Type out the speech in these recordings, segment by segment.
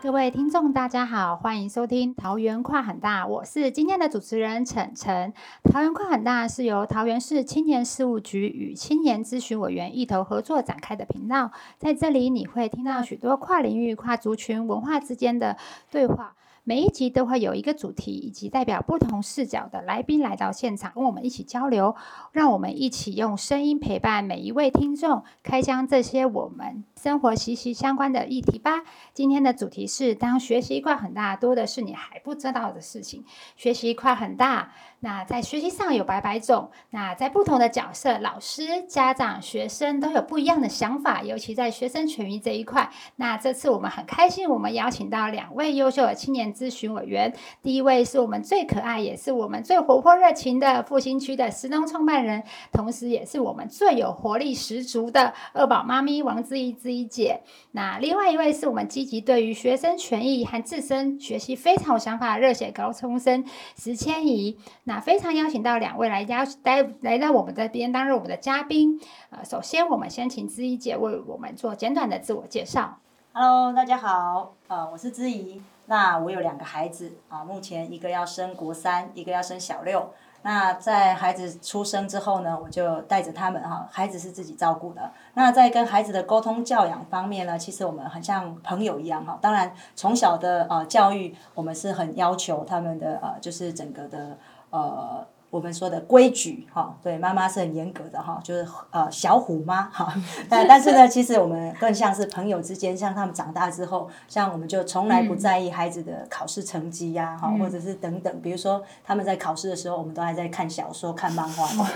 各位听众，大家好，欢迎收听桃园跨很大，我是今天的主持人陈晨。桃园跨很大是由桃园市青年事务局与青年咨询委员一头合作展开的频道，在这里你会听到许多跨领域、跨族群、文化之间的对话。每一集都会有一个主题，以及代表不同视角的来宾来到现场，跟我们一起交流。让我们一起用声音陪伴每一位听众，开箱这些我们生活息息相关的议题吧。今天的主题是：当学习一块很大，多的是你还不知道的事情。学习一块很大。那在学习上有百百种，那在不同的角色，老师、家长、学生都有不一样的想法，尤其在学生权益这一块。那这次我们很开心，我们邀请到两位优秀的青年咨询委员。第一位是我们最可爱，也是我们最活泼热情的复兴区的时钟创办人，同时也是我们最有活力十足的二宝妈咪王志怡志怡姐。那另外一位是我们积极对于学生权益和自身学习非常有想法的热血高中生石千怡。那非常邀请到两位来邀来来到我们这边担任我们的嘉宾。呃，首先我们先请知怡姐为我们做简短的自我介绍。Hello，大家好，呃，我是知怡。那我有两个孩子啊，目前一个要升国三，一个要升小六。那在孩子出生之后呢，我就带着他们哈，孩子是自己照顾的。那在跟孩子的沟通教养方面呢，其实我们很像朋友一样哈。当然，从小的呃教育，我们是很要求他们的呃，就是整个的。呃，我们说的规矩哈，对，妈妈是很严格的哈，就是呃小虎妈哈，但但是呢，其实我们更像是朋友之间，像他们长大之后，像我们就从来不在意孩子的考试成绩呀，哈，或者是等等，比如说他们在考试的时候，我们都还在看小说、看漫画。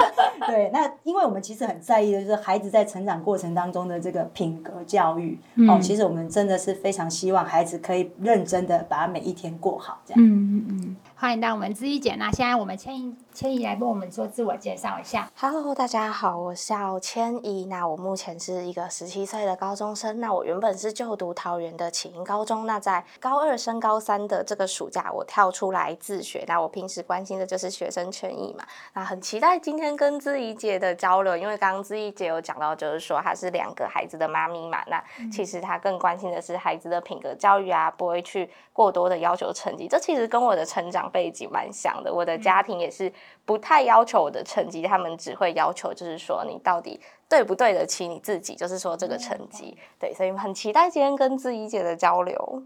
对，那因为我们其实很在意的就是孩子在成长过程当中的这个品格教育哦，其实我们真的是非常希望孩子可以认真的把每一天过好，这样。嗯嗯嗯。欢迎到我们知怡姐，那现在我们千怡千怡来帮我们做自我介绍一下。Hello，大家好，我叫千怡。那我目前是一个十七岁的高中生。那我原本是就读桃园的启英高中。那在高二升高三的这个暑假，我跳出来自学。那我平时关心的就是学生权益嘛。那很期待今天跟知怡姐的交流，因为刚刚知怡姐有讲到，就是说她是两个孩子的妈咪嘛。那其实她更关心的是孩子的品格教育啊，不会去过多的要求成绩。这其实跟我的成长。背景蛮像的，我的家庭也是不太要求我的成绩，他们只会要求就是说你到底对不对得起你自己，就是说这个成绩。对，所以很期待今天跟志怡姐的交流，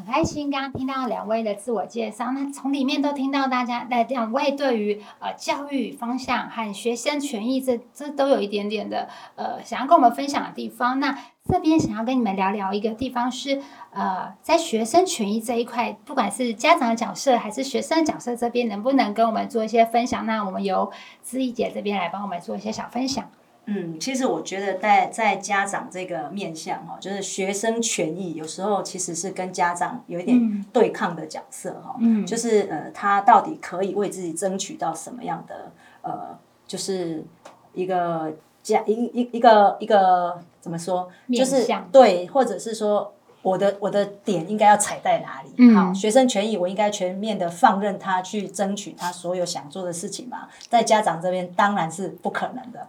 很开心刚刚听到两位的自我介绍，那从里面都听到大家那两位对于呃教育方向和学生权益这这都有一点点的呃想要跟我们分享的地方，那。这边想要跟你们聊聊一个地方是，呃，在学生权益这一块，不管是家长的角色还是学生角色这边，能不能跟我们做一些分享？那我们由知怡姐这边来帮我们做一些小分享。嗯，其实我觉得在在家长这个面向哈，就是学生权益有时候其实是跟家长有一点对抗的角色哈。嗯。就是呃，他到底可以为自己争取到什么样的呃，就是一个家一一一个一个。怎么说？就是对，或者是说，我的我的点应该要踩在哪里？好，学生权益我应该全面的放任他去争取他所有想做的事情嘛？在家长这边当然是不可能的，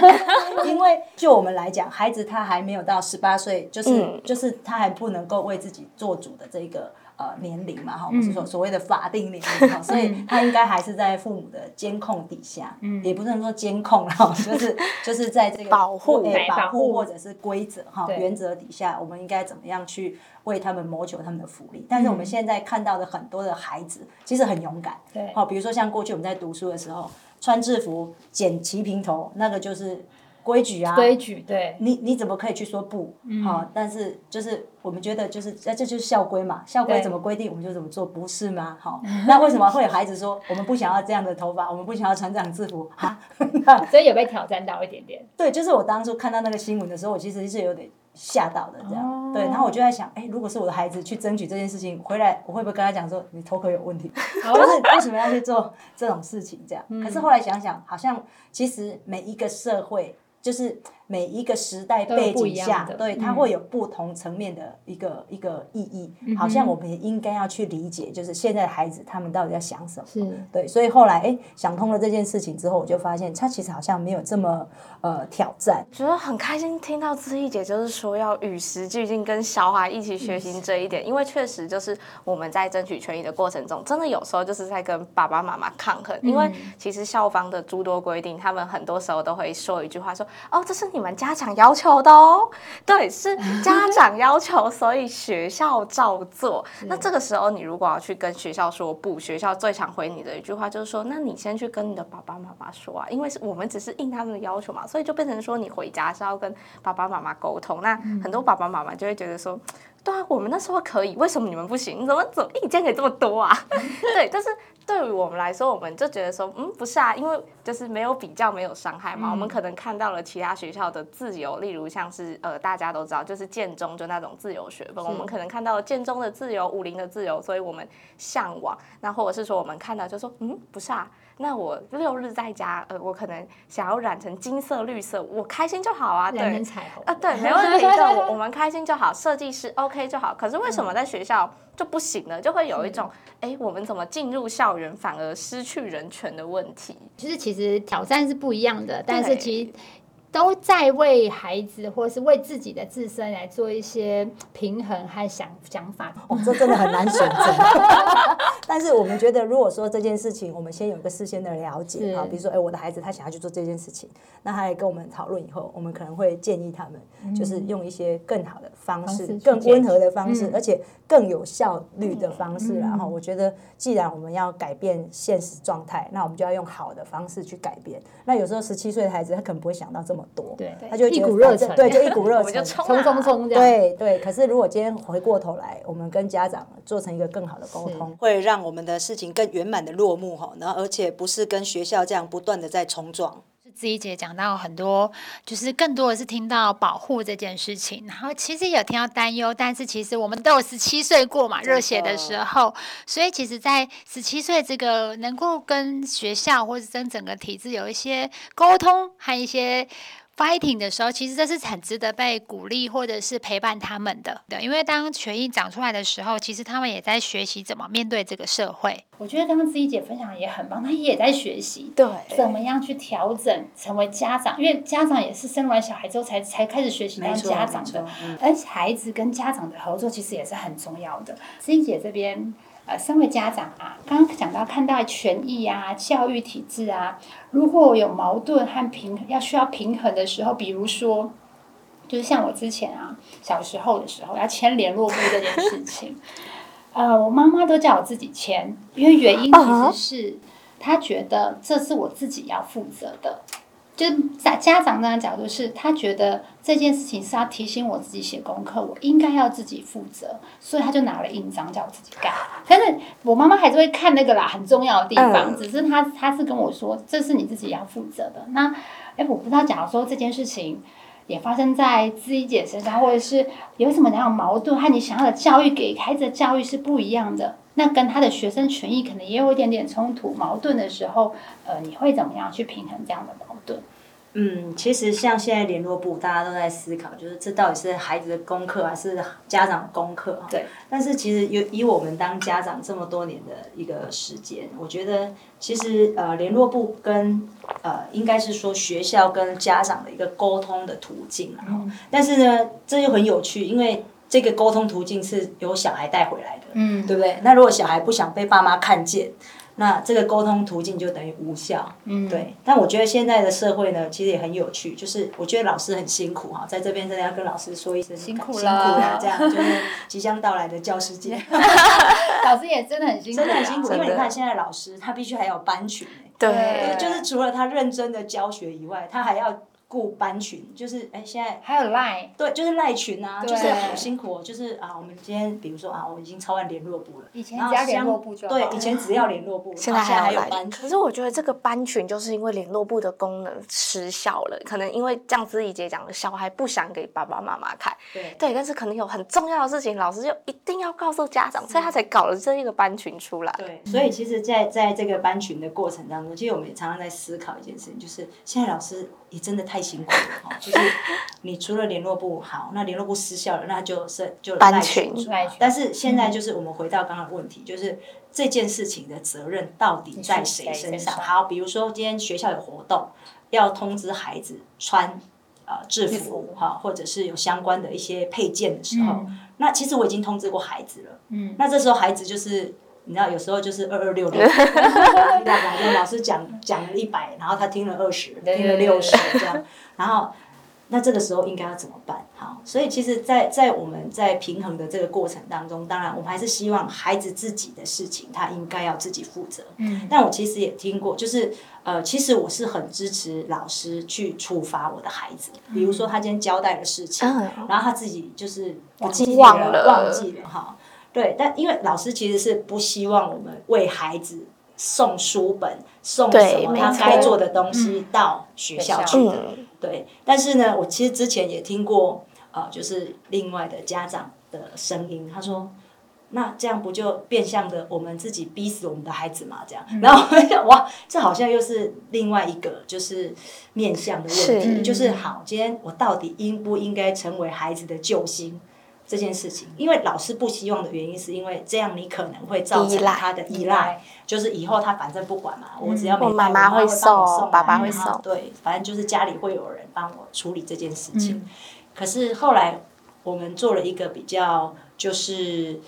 因为就我们来讲，孩子他还没有到十八岁，就是就是他还不能够为自己做主的这个。呃，年龄嘛，哈，我们是说所谓的法定年龄哈，所以 他应该还是在父母的监控底下，嗯，也不能说监控哈，就是 就是在这个保护、保护或者是规则哈原则底下，我们应该怎么样去为他们谋求他们的福利？但是我们现在看到的很多的孩子其实很勇敢，对，好，比如说像过去我们在读书的时候，穿制服、剪齐平头，那个就是。规矩啊，规矩对，你你怎么可以去说不？好，但是就是我们觉得就是，那这就是校规嘛，校规怎么规定我们就怎么做，不是吗？好，那为什么会有孩子说我们不想要这样的头发，我们不想要穿这样制服啊？所以有被挑战到一点点。对，就是我当初看到那个新闻的时候，我其实是有点吓到的这样。对，然后我就在想，哎，如果是我的孩子去争取这件事情回来，我会不会跟他讲说你头壳有问题？就是为什么要去做这种事情这样？可是后来想想，好像其实每一个社会。就是每一个时代背景下，对它嗯会有不同层面的一个一个意义。嗯好像我们也应该要去理解，就是现在的孩子他们到底在想什么。是对，所以后来哎想通了这件事情之后，我就发现他其实好像没有这么呃挑战。觉得很开心听到知意姐就是说要与时俱进，跟小孩一起学习这一点，因为确实就是我们在争取权益的过程中，真的有时候就是在跟爸爸妈妈抗衡，因为其实校方的诸多规定，他们很多时候都会说一句话说，哦，这是你们家长要求的哦，对，是 家长要求，所以学校照做。那这个时候你如果要去跟学校说不，学校最常回你的一句话就是说，那你先去跟你的爸爸妈妈说啊，因为是我们只是应他们的要求嘛，所以就变成说你回家是要跟爸爸妈妈沟通。那很多爸爸妈妈就会觉得说，对啊，我们那时候可以，为什么你们不行？你怎么怎么意见可以这么多啊？对，但是对于我们来说，我们就觉得说，嗯，不是啊，因为就是没有比较，没有伤害嘛。我们可能看到了其他学校的自由，例如像是呃，大家都知道，就是建中就那种自由学分，我们可能看到了建中的自由、武林的自由，所以我们向往。那或者是说，我们看到就说，嗯，不是啊。那我六日在家，呃，我可能想要染成金色、绿色，我开心就好啊。对，染成彩虹啊，对，没问题的，我我们开心就好，设计师 OK 就好。可是为什么在学校就不行了？就会有一种，哎，我们怎么进入校园反而失去人权的问题？就是其实挑战是不一样的，但是其实都在为孩子或是为自己的自身来做一些平衡和想想法。哦，这真的很难选择。但是我们觉得，如果说这件事情，我们先有一个事先的了解啊，比如说，哎，我的孩子他想要去做这件事情，那他来跟我们讨论以后，我们可能会建议他们，就是用一些更好的方式、嗯方式更温和的方式，嗯而且更有效率的方式。嗯然后，我觉得，既然我们要改变现实状态，那我们就要用好的方式去改变。那有时候十七岁的孩子，他可能不会想到这么多，对他就一股热忱对，就一股热 我就忱。冲冲啊冲冲这样。对对，可是如果今天回过头来，我们跟家长做成一个更好的沟通，会让我们的事情更圆满的落幕哈。然后而且不是跟学校这样不断的在冲撞。自己姐讲到很多，就是更多的是听到保护这件事情，然后其实有听到担忧，但是其实我们都有十七岁过嘛，热血的时候，所以其实，在十七岁这个能够跟学校或者跟整个体制有一些沟通和一些。Fighting 的时候，其实这是很值得被鼓励或者是陪伴他们的。对，因为当权益长出来的时候，其实他们也在学习怎么面对这个社会。我觉得刚刚自己姐分享也很棒，她也在学习。对，怎么样去调整，成为家长？因为家长也是生完小孩之后才才开始学习当家长的，嗯而且孩子跟家长的合作其实也是很重要的。思怡姐这边，呃，身为家长啊，刚刚讲到看待权益啊、教育体制啊，如果有矛盾和平要需要平衡的时候，比如说。就是像我之前啊，小时候的时候要签联络簿这件事情，呃，我妈妈都叫我自己签，因为原因其实是她觉得这是我自己要负责的。就是在家长那个角度是，他觉得这件事情是要提醒我自己写功课，我应该要自己负责，所以他就拿了印章叫我自己盖。但是我妈妈还是会看那个啦，很重要的地方，嗯只是她她是跟我说，这是你自己要负责的。那哎，我不知道，假如说这件事情也发生在自己姐身上，或者是有什么样的矛盾，和你想要的教育给孩子的教育是不一样的，那跟他的学生权益可能也有一点点冲突、矛盾的时候，呃，你会怎么样去平衡这样的矛盾？嗯，其实像现在联络部，大家都在思考，就是这到底是孩子的功课还是家长的功课哈？对。但是其实有以我们当家长这么多年的一个时间，我觉得其实呃联络部跟呃应该是说学校跟家长的一个沟通的途径啊。但是呢，这就很有趣，因为这个沟通途径是由小孩带回来的，嗯，对不对？那如果小孩不想被爸妈看见，那这个沟通途径就等于无效。嗯，对，但我觉得现在的社会呢，其实也很有趣，就是我觉得老师很辛苦哈，在这边真的要跟老师说一声辛苦辛苦了了，这样就是即将到来的教师节，老师也真的很辛苦、啊，真的很辛苦，因为你看现在老师他必须还有班群欸对，就是除了他认真的教学以外，他还要顾班群，就是哎现在。还有 Line，对，就是赖群啊，就是好辛苦哦。就是啊，我们今天比如说啊，我们已经超完联络部了，以前只要联络部就好对，以前只要联络部，现在还有来班群可。是我觉得这个班群就是因为联络部的功能失效了，可能因为这样子怡姐讲的，小孩不想给爸爸妈妈看，对对，但是可能有很重要的事情，老师就一定定要告诉家长，所以他才搞了这一个班群出来。对，所以其实在，在这个班群的过程当中，其实我们也常常在思考一件事情，就是现在老师也真的太辛苦了哈。就是你除了联络部好，那联络部失效了，那就是就班群。但是现在就是我们回到刚刚的问题，就是这件事情的责任到底在谁身上？好，比如说今天学校有活动，要通知孩子穿呃制服哈，或者是有相关的一些配件的时候。那其实我已经通知过孩子了，嗯，那这时候孩子就是你知道，有时候就是二二六六，老师讲讲了一百，然后他听了二十，听了六十这样，然后那这个时候应该要怎么办？好，所以其实，在在我们在平衡的这个过程当中，当然我们还是希望孩子自己的事情他应该要自己负责，嗯，但我其实也听过，就是呃，其实我是很支持老师去处罚我的孩子，比如说他今天交代的事情，然后他自己就是。忘记忘了，忘记了哈。对，但因为老师其实是不希望我们为孩子送书本、送什么他该做的东西到学校去的。对，但是呢，我其实之前也听过，呃，就是另外的家长的声音，他说：“那这样不就变相的我们自己逼死我们的孩子嘛？”这样，然后我想，哇，这好像又是另外一个就是面向的问题，就是好，今天我到底应不应该成为孩子的救星？这件事情，因为老师不希望的原因，是因为这样你可能会造成他的依赖，就是以后他反正不管嘛，我只要没妈妈会送，爸爸会送，对，反正就是家里会有人帮我处理这件事情。可是后来我们做了一个比较，就是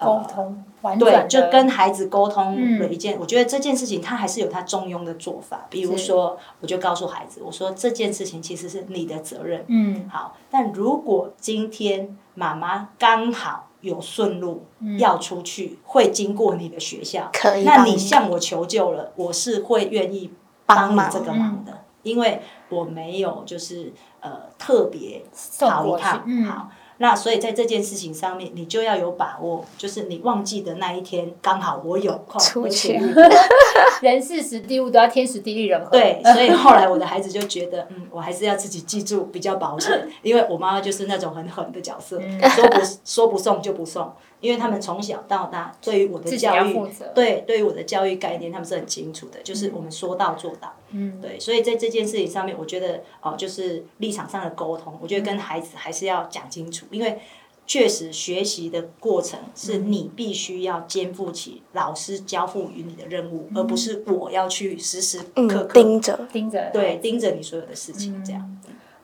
沟通，对，就跟孩子沟通了一件，我觉得这件事情他还是有他中庸的做法，比如说，我就告诉孩子，我说这件事情其实是你的责任，嗯，好，但如果今天。妈妈刚好有顺路要出去，会经过你的学校，可以那你向我求救了，我是会愿意帮你这个忙的，因为我没有就是呃特别跑一趟，好。那所以在这件事情上面，你就要有把握，就是你忘记的那一天，刚好我有空出去。人事时地物都要天时地利人和。对，所以后来我的孩子就觉得，嗯，我还是要自己记住比较保险，因为我妈妈就是那种很狠的角色，说不说不送就不送。因为他们从小到大对于我的教育，对对于我的教育概念，他们是很清楚的，就是我们说到做到。嗯，对，所以在这件事情上面，我觉得哦，就是立场上的沟通，我觉得跟孩子还是要讲清楚，因为确实学习的过程是你必须要肩负起老师交付于你的任务，而不是我要去时时刻刻盯着盯着，对，盯着你所有的事情这样。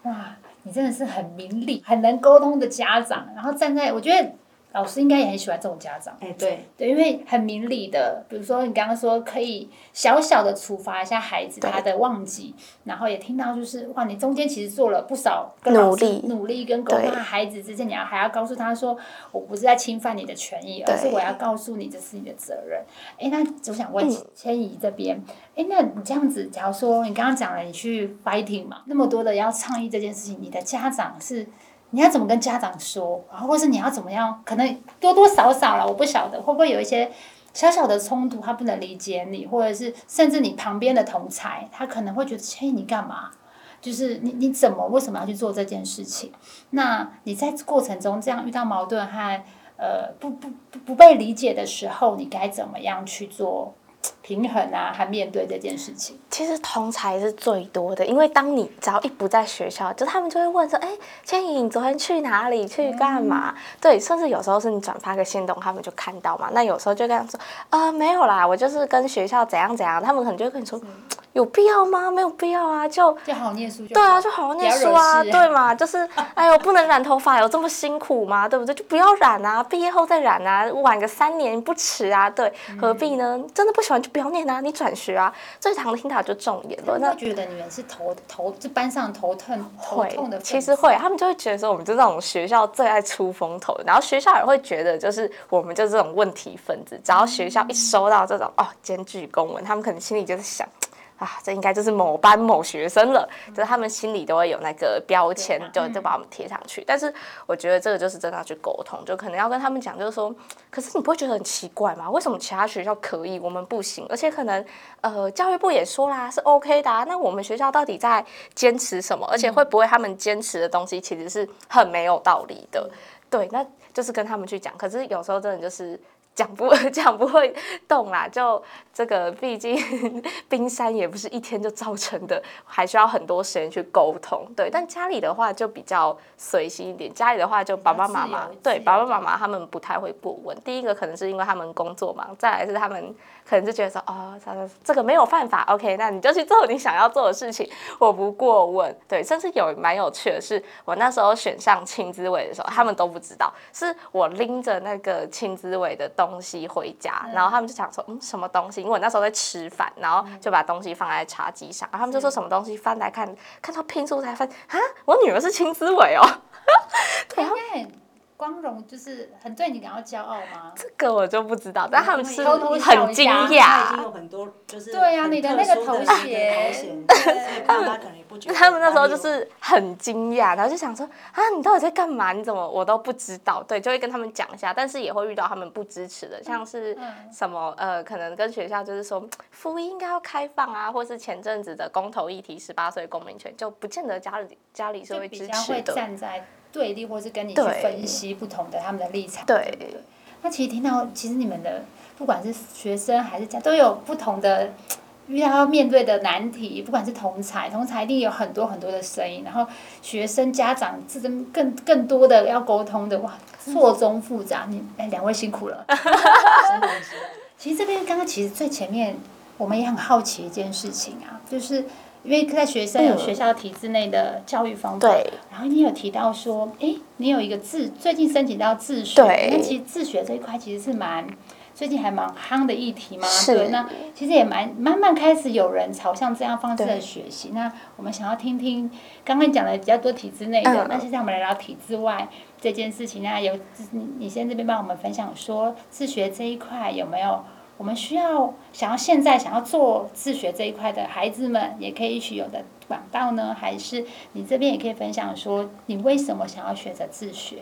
哇，你真的是很明理、很能沟通的家长，然后站在我觉得。老师应该也很喜欢这种家长，哎，对，对，因为很明理的，比如说你刚刚说可以小小的处罚一下孩子他的忘记，然后也听到就是哇，你中间其实做了不少努力，努力跟沟通孩子之间，你要还要告诉他说，我不是在侵犯你的权益，而是我要告诉你这是你的责任。哎，那我想问千怡这边，哎，那你这样子，假如说你刚刚讲了你去 fighting 嘛，那么多的要倡议这件事情，你的家长是？你要怎么跟家长说然后？或是你要怎么样？可能多多少少了，我不晓得会不会有一些小小的冲突，他不能理解你，或者是甚至你旁边的同才，他可能会觉得，嘿，你干嘛？就是你你怎么为什么要去做这件事情？那你在过程中这样遇到矛盾和呃不不不不被理解的时候，你该怎么样去做？平衡啊，还面对这件事情，其实同才是最多的，因为当你只要一不在学校，就他们就会问说：“哎，千怡，你昨天去哪里？去干嘛？”对，甚至有时候是你转发个新动，他们就看到嘛。那有时候就跟他说：“呃，没有啦，我就是跟学校怎样怎样。”他们可能就会跟你说。有必要吗？没有必要啊，就就好好念书就。对啊，就好好念书啊，对嘛？就是，哎呦，不能染头发，有这么辛苦吗？对不对？就不要染啊，毕业后再染啊，晚个三年不迟啊。对，何必呢？真的不喜欢就不要念啊，你转学啊。最常听到就重言了。那觉得你们是头头，就班上头痛头痛的。其实会，他们就会觉得说，我们就这种学校最爱出风头，然后学校也会觉得，就是我们就这种问题分子，只要学校一收到这种哦检举公文，他们可能心里就是想。啊，这应该就是某班某学生了，就是他们心里都会有那个标签，就就把我们贴上去。但是我觉得这个就是真的要去沟通，就可能要跟他们讲，就是说，可是你不会觉得很奇怪吗？为什么其他学校可以，我们不行？而且可能呃，教育部也说啦，是 OK 的。啊那我们学校到底在坚持什么？而且会不会他们坚持的东西其实是很没有道理的？对，那就是跟他们去讲。可是有时候真的就是讲不 讲不会动啦，就这个毕竟 冰山也不是一天就造成的，还需要很多时间去沟通。对，但家里的话就比较随心一点，家里的话就爸爸妈妈对爸爸妈妈他们不太会过问。第一个可能是因为他们工作忙，再来是他们。可能就觉得说，哦，这个没有犯法，OK，那你就去做你想要做的事情，我不过问。对，甚至有蛮有趣的是，我那时候选上青资委的时候，他们都不知道，是我拎着那个青资委的东西回家，然后他们就想说，嗯，什么东西？因为我那时候在吃饭，然后就把东西放在茶几上，然后他们就说什么东西，翻来看，看到拼图才翻，啊，我女儿是青资委哦，对。光荣就是很对你感到骄傲吗？这个我就不知道，但他们是很惊讶。已经有很多就是对呀，你的那个头衔，他们可能也不觉得。他们那时候就是很惊讶，然后就想说啊，你到底在干嘛？你怎么我都不知道？对，就会跟他们讲一下，但是也会遇到他们不支持的，像是什么呃，可能跟学校就是说福音应该要开放啊，或是前阵子的公投议题，十八岁公民权就不见得家里家里是会支持的。对立，或是跟你去分析不同的他们的立场。对，那其实听到，其实你们的不管是学生还是家，都有不同的遇到要面对的难题。不管是同才，同才一定有很多很多的声音，然后学生家长之间更更多的要沟通的，哇，错综复杂。你哎，两位辛苦了。其实这边刚刚其实最前面，我们也很好奇一件事情啊，就是。因为在学生有学校体制内的教育方法，然后你有提到说，哎，你有一个自最近申请到自学，那其实自学这一块其实是蛮最近还蛮夯的议题嘛，对，那其实也蛮慢慢开始有人朝向这样方式的学习。那我们想要听听刚刚讲的比较多体制内的，那现在我们来聊体制外这件事情那有你你先这边帮我们分享说自学这一块有没有？我们需要想要现在想要做自学这一块的孩子们，也可以取有的管道呢？还是你这边也可以分享说，你为什么想要选择自学？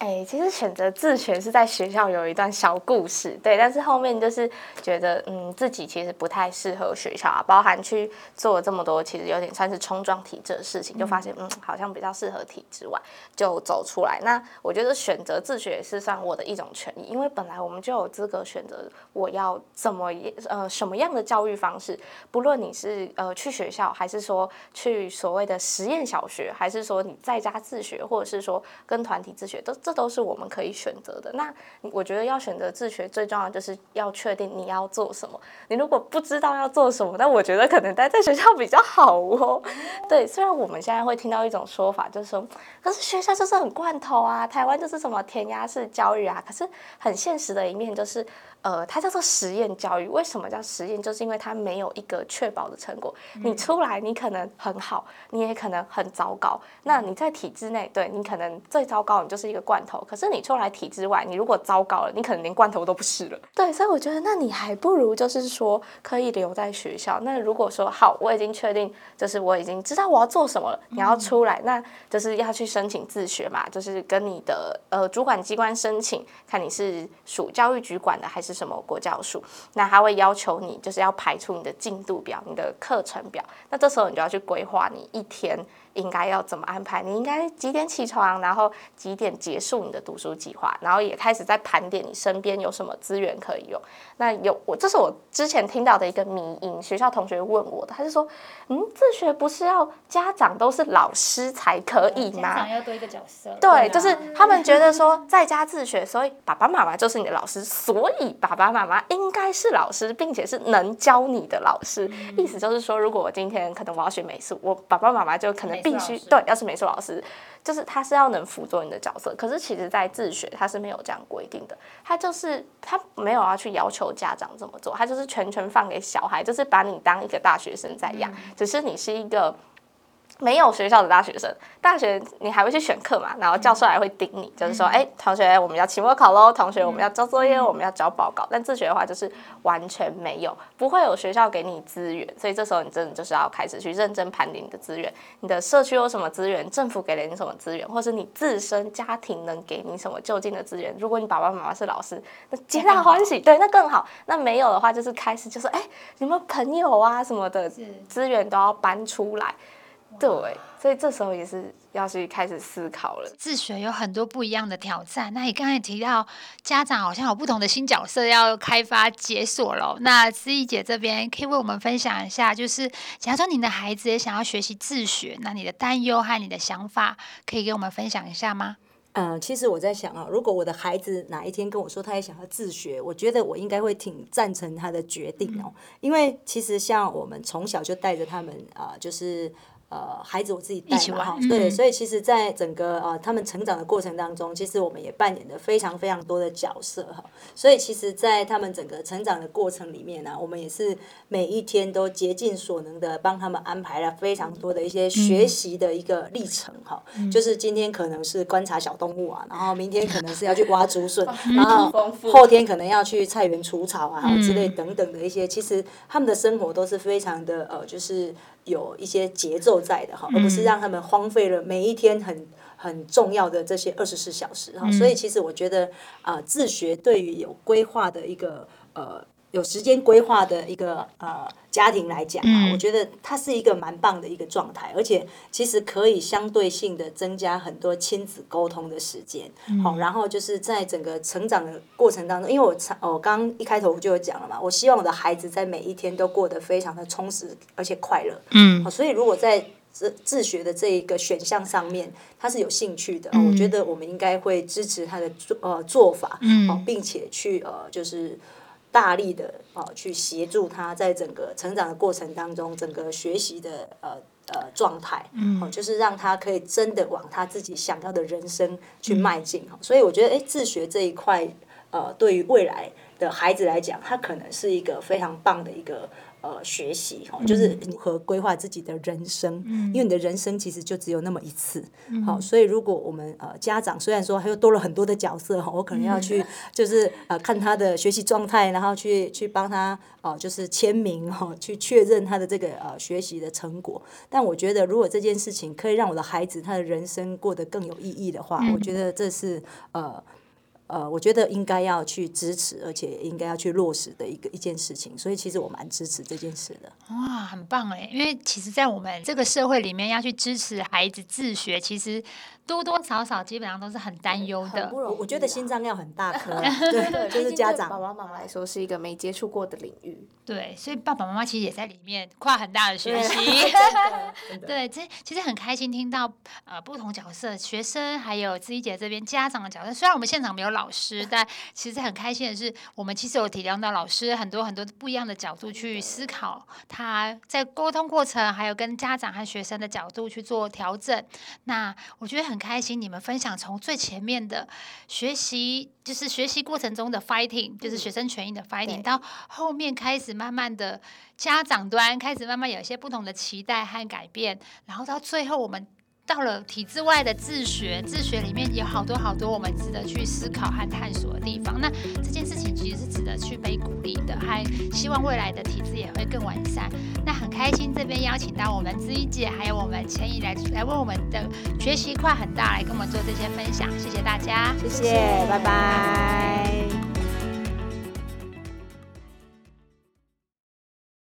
哎，其实选择自学是在学校有一段小故事，对，但是后面就是觉得，嗯，自己其实不太适合学校啊，包含去做这么多，其实有点算是冲撞体制的事情，就发现，嗯，好像比较适合体制外，就走出来。那我觉得选择自学也是算我的一种权益，因为本来我们就有资格选择我要怎么呃什么样的教育方式，不论你是呃去学校，还是说去所谓的实验小学，还是说你在家自学，或者是说跟团体自学，都。这都是我们可以选择的。那我觉得要选择自学，最重要就是要确定你要做什么。你如果不知道要做什么，那我觉得可能待在学校比较好哦。对，虽然我们现在会听到一种说法，就是说，可是学校就是很罐头啊，台湾就是什么填鸭式教育啊。可是很现实的一面就是。呃，它叫做实验教育。为什么叫实验？就是因为它没有一个确保的成果。你出来，你可能很好，你也可能很糟糕。那你在体制内，对你可能最糟糕，你就是一个罐头。可是你出来体制外，你如果糟糕了，你可能连罐头都不是了。对，所以我觉得，那你还不如就是说，可以留在学校。那如果说好，我已经确定，就是我已经知道我要做什么了，你要出来，那就是要去申请自学嘛，就是跟你的呃主管机关申请，看你是属教育局管的还是。是什么国教署？那他会要求你，就是要排出你的进度表、你的课程表。那这时候你就要去规划你一天。应该要怎么安排？你应该几点起床，然后几点结束你的读书计划，然后也开始在盘点你身边有什么资源可以用。那有我，这是我之前听到的一个迷因，学校同学问我的，他就说：“嗯，自学不是要家长都是老师才可以吗？”家长要多一个角色。对，就是他们觉得说在家自学，所以爸爸妈妈就是你的老师，所以爸爸妈妈应该是老师，并且是能教你的老师。意思就是说，如果我今天可能我要学美术，我爸爸妈妈就可能。必须对，要是美术老师，就是他是要能辅佐你的角色。可是其实，在自学他是没有这样规定的，他就是他没有要去要求家长这么做，他就是全权放给小孩，就是把你当一个大学生在养，只是你是一个。没有学校的大学生，大学你还会去选课嘛？然后教授还会盯你，就是说，哎，同学，我们要期末考喽，同学，我们要交作业，我们要交报告。但自学的话，就是完全没有，不会有学校给你资源，所以这时候你真的就是要开始去认真盘点你的资源，你的社区有什么资源，政府给了你什么资源，或是你自身家庭能给你什么就近的资源。如果你爸爸妈妈是老师，那皆大欢喜，对，那更好。那没有的话，就是开始就是，哎，你们朋友啊什么的资源都要搬出来。对，所以这时候也是要去开始思考了。自学有很多不一样的挑战。那你刚才提到家长好像有不同的新角色要开发解锁喽。那思怡姐这边可以为我们分享一下，就是假如说你的孩子也想要学习自学，那你的担忧和你的想法可以给我们分享一下吗？嗯，其实我在想啊，如果我的孩子哪一天跟我说他也想要自学，我觉得我应该会挺赞成他的决定哦，因为其实像我们从小就带着他们啊，就是。呃，孩子我自己带嘛哈，对，所以其实，在整个呃他们成长的过程当中，其实我们也扮演了非常非常多的角色哈。所以其实，在他们整个成长的过程里面呢，我们也是每一天都竭尽所能的帮他们安排了非常多的一些学习的一个历程哈。就是今天可能是观察小动物啊，然后明天可能是要去挖竹笋，然后后天可能要去菜园除草啊之类等等的一些，其实他们的生活都是非常的呃，就是。有一些节奏在的哈，而不是让他们荒废了每一天很很重要的这些二十四小时哈。所以其实我觉得啊，自学对于有规划的一个呃。有时间规划的一个呃家庭来讲啊，我觉得它是一个蛮棒的一个状态，而且其实可以相对性的增加很多亲子沟通的时间。好，然后就是在整个成长的过程当中，因为我我刚一开头就有讲了嘛，我希望我的孩子在每一天都过得非常的充实而且快乐。嗯，所以如果在自自学的这一个选项上面，他是有兴趣的，我觉得我们应该会支持他的做呃做法，好，并且去呃就是。大力的哦，去协助他在整个成长的过程当中，整个学习的呃呃状态，哦，就是让他可以真的往他自己想要的人生去迈进哈。所以我觉得，哎，自学这一块，呃，对于未来的孩子来讲，他可能是一个非常棒的一个。呃，学习哈，就是如何规划自己的人生，因为你的人生其实就只有那么一次，好，所以如果我们呃家长虽然说还有多了很多的角色哈，我可能要去就是呃看他的学习状态，然后去去帮他哦，就是签名哈，去确认他的这个呃学习的成果。但我觉得，如果这件事情可以让我的孩子他的人生过得更有意义的话，我觉得这是呃。呃，我觉得应该要去支持，而且应该要去落实的一个一件事情，所以其实我蛮支持这件事的。哇，很棒哎！因为其实，在我们这个社会里面，要去支持孩子自学，其实。多多少少基本上都是很担忧的，我我觉得心脏要很大 颗，对，就是家长爸爸妈妈来说是一个没接触过的领域，对，所以爸爸妈妈其实也在里面跨很大的学习，对，这其实很开心听到呃不同角色学生还有自己姐这边家长的角色，虽然我们现场没有老师，但其实很开心的是，我们其实有体谅到老师很多很多不一样的角度去思考，他在沟通过程还有跟家长和学生的角度去做调整，那我觉得很。开心，你们分享从最前面的学习，就是学习过程中的 fighting，就是学生权益的 fighting，到后面开始慢慢的家长端开始慢慢有一些不同的期待和改变，然后到最后我们。到了体制外的自学，自学里面有好多好多我们值得去思考和探索的地方。那这件事情其实是值得去被鼓励的，还希望未来的体制也会更完善。那很开心这边邀请到我们知一姐，还有我们千怡来来为我们的学习块很大来跟我们做这些分享，谢谢大家，谢谢，拜拜。